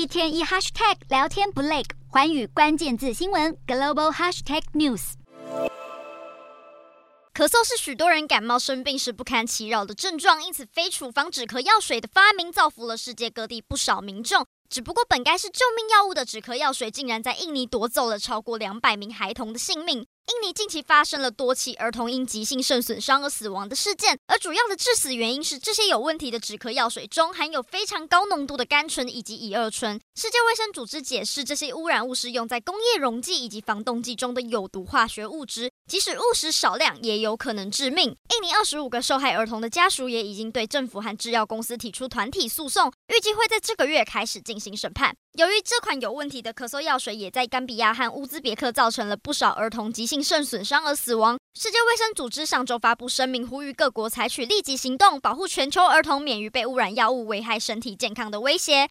一天一 hashtag 聊天不累，寰宇关键字新闻 global hashtag news。咳嗽是许多人感冒生病时不堪其扰的症状，因此非处方止咳药水的发明造福了世界各地不少民众。只不过本该是救命药物的止咳药水，竟然在印尼夺走了超过两百名孩童的性命。印尼近期发生了多起儿童因急性肾损伤而死亡的事件，而主要的致死原因是这些有问题的止咳药水中含有非常高浓度的甘醇以及乙二醇。世界卫生组织解释，这些污染物是用在工业溶剂以及防冻剂中的有毒化学物质，即使误食少量，也有可能致命。印尼二十五个受害儿童的家属也已经对政府和制药公司提出团体诉讼，预计会在这个月开始进行审判。由于这款有问题的咳嗽药水也在甘比亚和乌兹别克造成了不少儿童急性肾损伤而死亡，世界卫生组织上周发布声明，呼吁各国采取立即行动，保护全球儿童免于被污染药物危害身体健康的威胁。